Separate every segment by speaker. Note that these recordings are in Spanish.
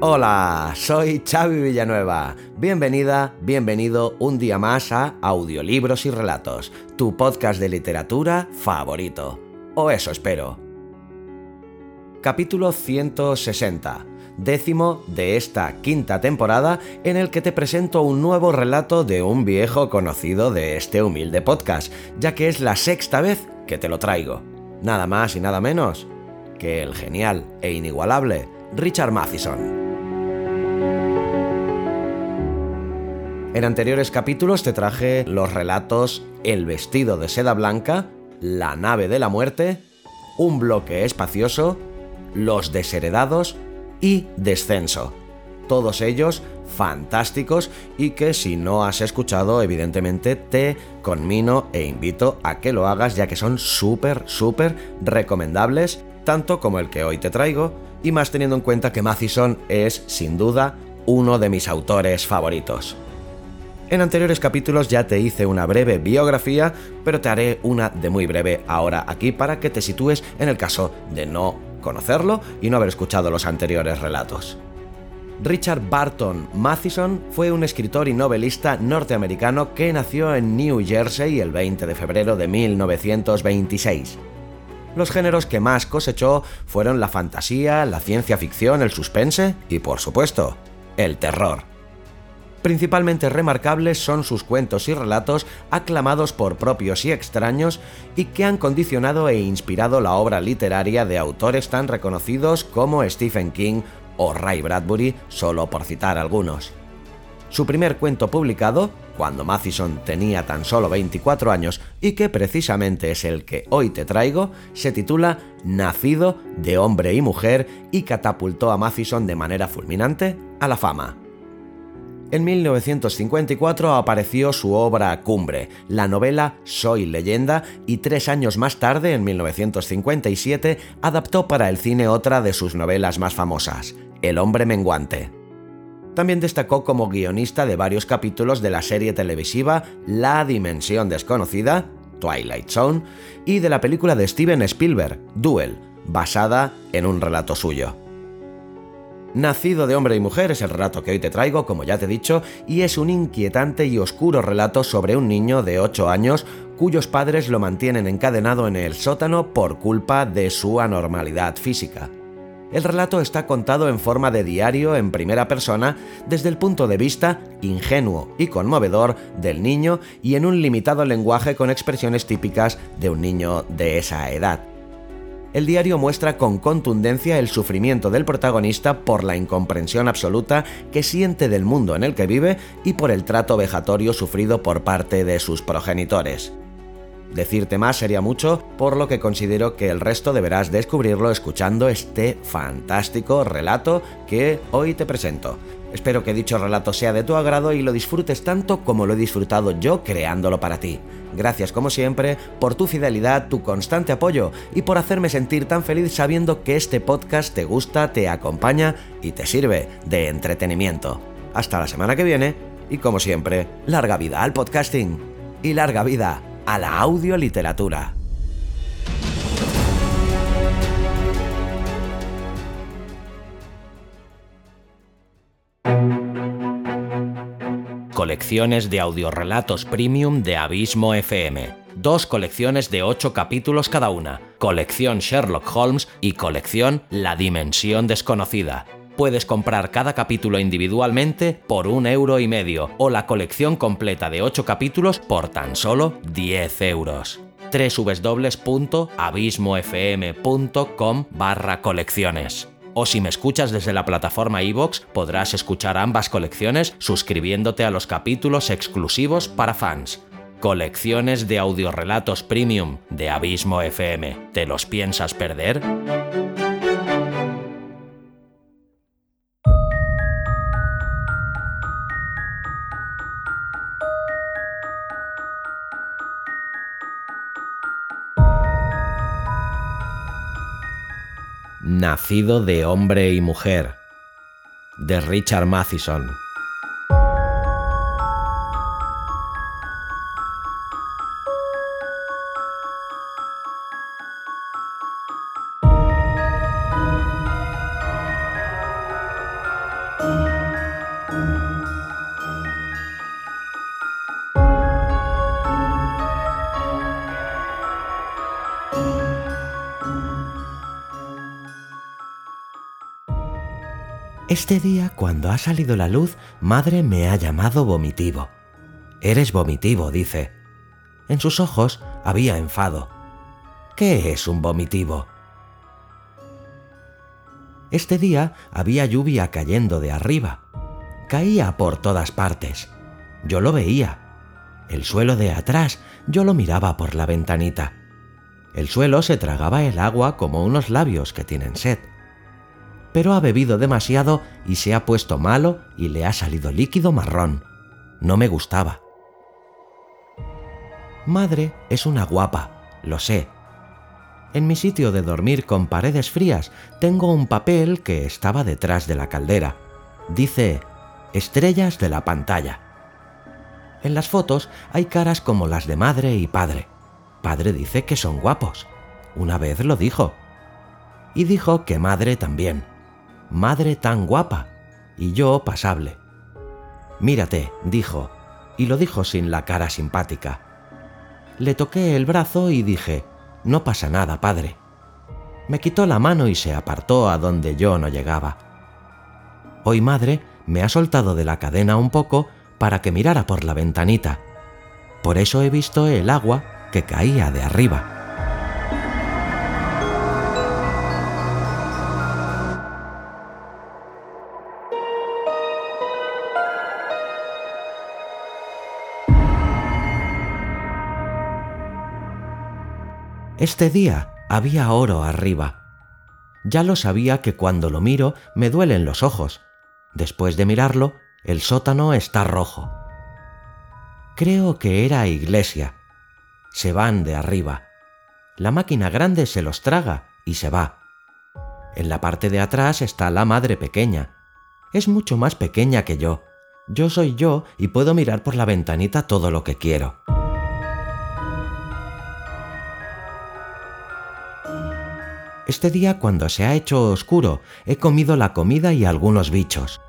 Speaker 1: Hola, soy Xavi Villanueva. Bienvenida, bienvenido un día más a Audiolibros y Relatos, tu podcast de literatura favorito. O eso espero. Capítulo 160, décimo de esta quinta temporada en el que te presento un nuevo relato de un viejo conocido de este humilde podcast, ya que es la sexta vez que te lo traigo. Nada más y nada menos que el genial e inigualable Richard Matheson. En anteriores capítulos te traje los relatos El vestido de seda blanca, La nave de la muerte, Un bloque espacioso, Los desheredados y Descenso. Todos ellos fantásticos y que si no has escuchado evidentemente te conmino e invito a que lo hagas ya que son súper, súper recomendables, tanto como el que hoy te traigo, y más teniendo en cuenta que Mathison es sin duda uno de mis autores favoritos. En anteriores capítulos ya te hice una breve biografía, pero te haré una de muy breve ahora aquí para que te sitúes en el caso de no conocerlo y no haber escuchado los anteriores relatos. Richard Barton Matheson fue un escritor y novelista norteamericano que nació en New Jersey el 20 de febrero de 1926. Los géneros que más cosechó fueron la fantasía, la ciencia ficción, el suspense y, por supuesto, el terror. Principalmente remarcables son sus cuentos y relatos aclamados por propios y extraños y que han condicionado e inspirado la obra literaria de autores tan reconocidos como Stephen King o Ray Bradbury, solo por citar algunos. Su primer cuento publicado, cuando Mathison tenía tan solo 24 años y que precisamente es el que hoy te traigo, se titula Nacido de hombre y mujer y catapultó a Mathison de manera fulminante a la fama. En 1954 apareció su obra cumbre, la novela Soy leyenda, y tres años más tarde, en 1957, adaptó para el cine otra de sus novelas más famosas, El hombre menguante. También destacó como guionista de varios capítulos de la serie televisiva La Dimensión Desconocida, Twilight Zone, y de la película de Steven Spielberg, Duel, basada en un relato suyo. Nacido de hombre y mujer es el relato que hoy te traigo, como ya te he dicho, y es un inquietante y oscuro relato sobre un niño de 8 años cuyos padres lo mantienen encadenado en el sótano por culpa de su anormalidad física. El relato está contado en forma de diario en primera persona desde el punto de vista ingenuo y conmovedor del niño y en un limitado lenguaje con expresiones típicas de un niño de esa edad el diario muestra con contundencia el sufrimiento del protagonista por la incomprensión absoluta que siente del mundo en el que vive y por el trato vejatorio sufrido por parte de sus progenitores. Decirte más sería mucho, por lo que considero que el resto deberás descubrirlo escuchando este fantástico relato que hoy te presento. Espero que dicho relato sea de tu agrado y lo disfrutes tanto como lo he disfrutado yo creándolo para ti. Gracias como siempre por tu fidelidad, tu constante apoyo y por hacerme sentir tan feliz sabiendo que este podcast te gusta, te acompaña y te sirve de entretenimiento. Hasta la semana que viene y como siempre, larga vida al podcasting y larga vida a la audioliteratura. Colecciones de audiorelatos premium de Abismo FM. Dos colecciones de ocho capítulos cada una. Colección Sherlock Holmes y colección La Dimensión Desconocida. Puedes comprar cada capítulo individualmente por un euro y medio o la colección completa de ocho capítulos por tan solo 10 euros www.abismofm.com barra colecciones o si me escuchas desde la plataforma iVoox, podrás escuchar ambas colecciones suscribiéndote a los capítulos exclusivos para fans. Colecciones de audiorelatos premium de Abismo FM. ¿Te los piensas perder? Nacido de hombre y mujer, de Richard Matheson. Este día, cuando ha salido la luz, madre me ha llamado vomitivo. Eres vomitivo, dice. En sus ojos había enfado. ¿Qué es un vomitivo? Este día había lluvia cayendo de arriba. Caía por todas partes. Yo lo veía. El suelo de atrás yo lo miraba por la ventanita. El suelo se tragaba el agua como unos labios que tienen sed pero ha bebido demasiado y se ha puesto malo y le ha salido líquido marrón. No me gustaba. Madre es una guapa, lo sé. En mi sitio de dormir con paredes frías tengo un papel que estaba detrás de la caldera. Dice Estrellas de la pantalla. En las fotos hay caras como las de madre y padre. Padre dice que son guapos. Una vez lo dijo. Y dijo que madre también madre tan guapa, y yo pasable. Mírate, dijo, y lo dijo sin la cara simpática. Le toqué el brazo y dije, no pasa nada, padre. Me quitó la mano y se apartó a donde yo no llegaba. Hoy madre me ha soltado de la cadena un poco para que mirara por la ventanita. Por eso he visto el agua que caía de arriba. Este día había oro arriba. Ya lo sabía que cuando lo miro me duelen los ojos. Después de mirarlo, el sótano está rojo. Creo que era iglesia. Se van de arriba. La máquina grande se los traga y se va. En la parte de atrás está la madre pequeña. Es mucho más pequeña que yo. Yo soy yo y puedo mirar por la ventanita todo lo que quiero. Este día, cuando se ha hecho oscuro, he comido la comida y algunos bichos.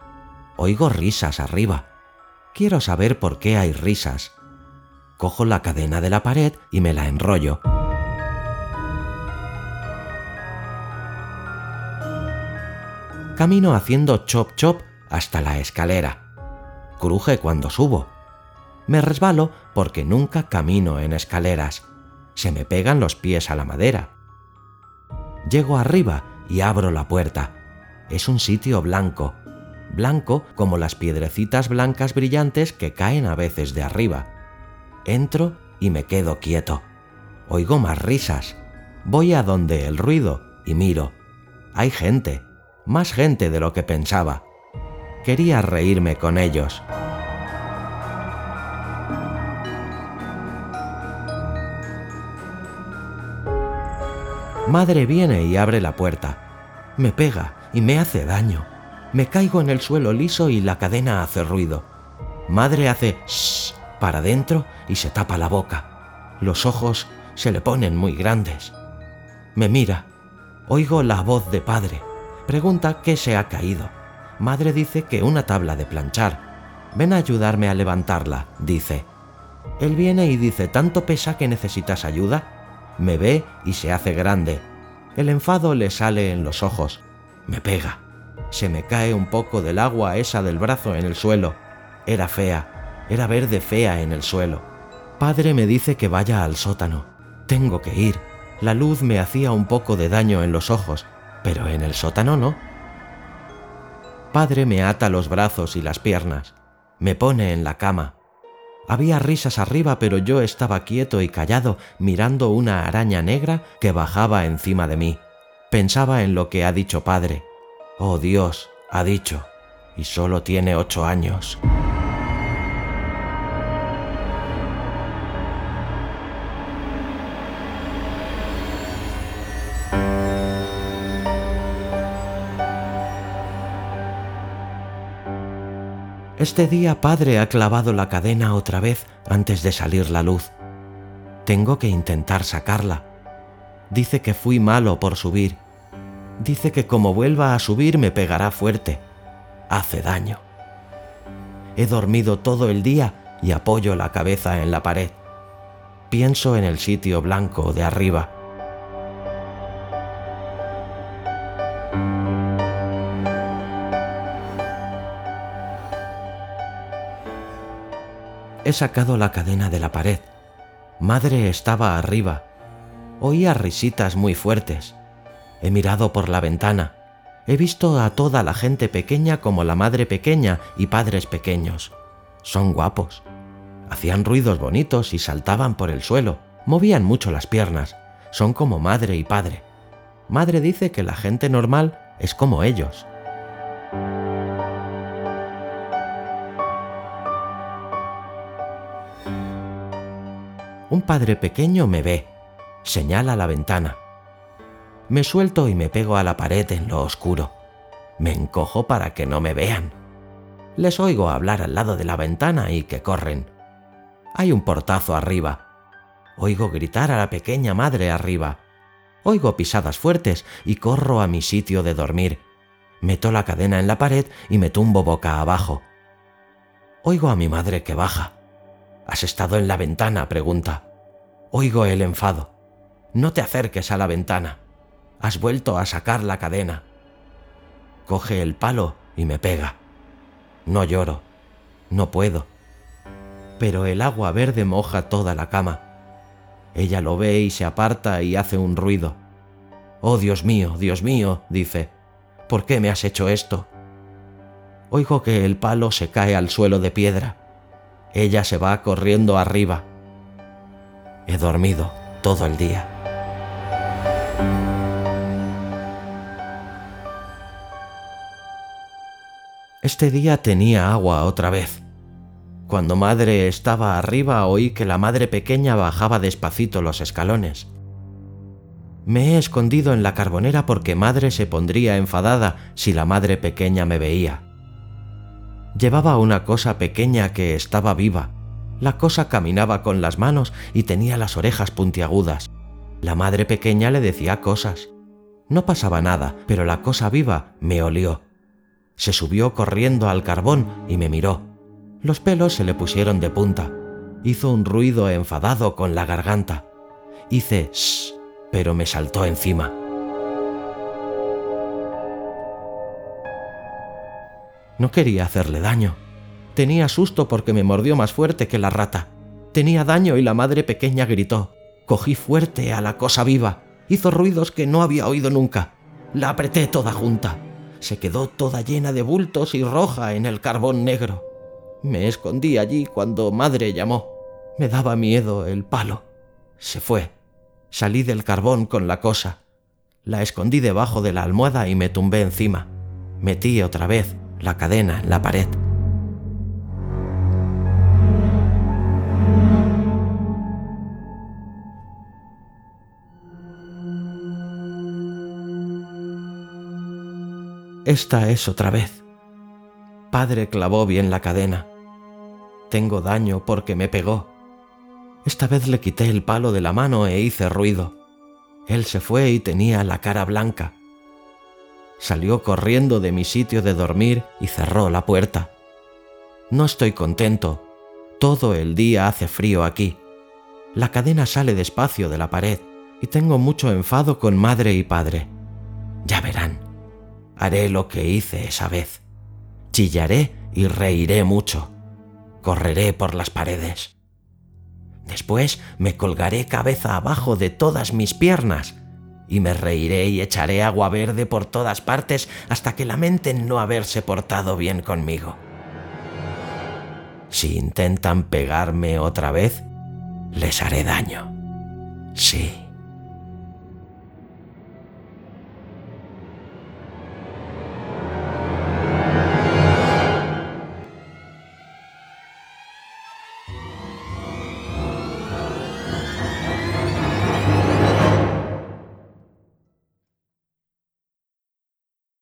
Speaker 1: Oigo risas arriba. Quiero saber por qué hay risas. Cojo la cadena de la pared y me la enrollo. Camino haciendo chop chop hasta la escalera. Cruje cuando subo. Me resbalo porque nunca camino en escaleras. Se me pegan los pies a la madera. Llego arriba y abro la puerta. Es un sitio blanco, blanco como las piedrecitas blancas brillantes que caen a veces de arriba. Entro y me quedo quieto. Oigo más risas. Voy a donde el ruido y miro. Hay gente, más gente de lo que pensaba. Quería reírme con ellos. Madre viene y abre la puerta. Me pega y me hace daño. Me caigo en el suelo liso y la cadena hace ruido. Madre hace shh para adentro y se tapa la boca. Los ojos se le ponen muy grandes. Me mira. Oigo la voz de padre. Pregunta qué se ha caído. Madre dice que una tabla de planchar. Ven a ayudarme a levantarla, dice. Él viene y dice, ¿tanto pesa que necesitas ayuda? Me ve y se hace grande. El enfado le sale en los ojos. Me pega. Se me cae un poco del agua esa del brazo en el suelo. Era fea. Era verde fea en el suelo. Padre me dice que vaya al sótano. Tengo que ir. La luz me hacía un poco de daño en los ojos, pero en el sótano no. Padre me ata los brazos y las piernas. Me pone en la cama. Había risas arriba, pero yo estaba quieto y callado mirando una araña negra que bajaba encima de mí. Pensaba en lo que ha dicho padre. Oh Dios, ha dicho, y solo tiene ocho años. Este día padre ha clavado la cadena otra vez antes de salir la luz. Tengo que intentar sacarla. Dice que fui malo por subir. Dice que como vuelva a subir me pegará fuerte. Hace daño. He dormido todo el día y apoyo la cabeza en la pared. Pienso en el sitio blanco de arriba. He sacado la cadena de la pared. Madre estaba arriba. Oía risitas muy fuertes. He mirado por la ventana. He visto a toda la gente pequeña como la madre pequeña y padres pequeños. Son guapos. Hacían ruidos bonitos y saltaban por el suelo. Movían mucho las piernas. Son como madre y padre. Madre dice que la gente normal es como ellos. Un padre pequeño me ve, señala la ventana. Me suelto y me pego a la pared en lo oscuro. Me encojo para que no me vean. Les oigo hablar al lado de la ventana y que corren. Hay un portazo arriba. Oigo gritar a la pequeña madre arriba. Oigo pisadas fuertes y corro a mi sitio de dormir. Meto la cadena en la pared y me tumbo boca abajo. Oigo a mi madre que baja. ¿Has estado en la ventana? pregunta. Oigo el enfado. No te acerques a la ventana. Has vuelto a sacar la cadena. Coge el palo y me pega. No lloro. No puedo. Pero el agua verde moja toda la cama. Ella lo ve y se aparta y hace un ruido. Oh Dios mío, Dios mío, dice, ¿por qué me has hecho esto? Oigo que el palo se cae al suelo de piedra. Ella se va corriendo arriba. He dormido todo el día. Este día tenía agua otra vez. Cuando madre estaba arriba oí que la madre pequeña bajaba despacito los escalones. Me he escondido en la carbonera porque madre se pondría enfadada si la madre pequeña me veía. Llevaba una cosa pequeña que estaba viva. La cosa caminaba con las manos y tenía las orejas puntiagudas. La madre pequeña le decía cosas. No pasaba nada, pero la cosa viva me olió. Se subió corriendo al carbón y me miró. Los pelos se le pusieron de punta. Hizo un ruido enfadado con la garganta. Hice shh, pero me saltó encima. No quería hacerle daño. Tenía susto porque me mordió más fuerte que la rata. Tenía daño y la madre pequeña gritó. Cogí fuerte a la cosa viva. Hizo ruidos que no había oído nunca. La apreté toda junta. Se quedó toda llena de bultos y roja en el carbón negro. Me escondí allí cuando madre llamó. Me daba miedo el palo. Se fue. Salí del carbón con la cosa. La escondí debajo de la almohada y me tumbé encima. Metí otra vez la cadena en la pared. Esta es otra vez. Padre clavó bien la cadena. Tengo daño porque me pegó. Esta vez le quité el palo de la mano e hice ruido. Él se fue y tenía la cara blanca salió corriendo de mi sitio de dormir y cerró la puerta. No estoy contento. Todo el día hace frío aquí. La cadena sale despacio de la pared y tengo mucho enfado con madre y padre. Ya verán. Haré lo que hice esa vez. Chillaré y reiré mucho. Correré por las paredes. Después me colgaré cabeza abajo de todas mis piernas y me reiré y echaré agua verde por todas partes hasta que lamenten no haberse portado bien conmigo. Si intentan pegarme otra vez, les haré daño. Sí.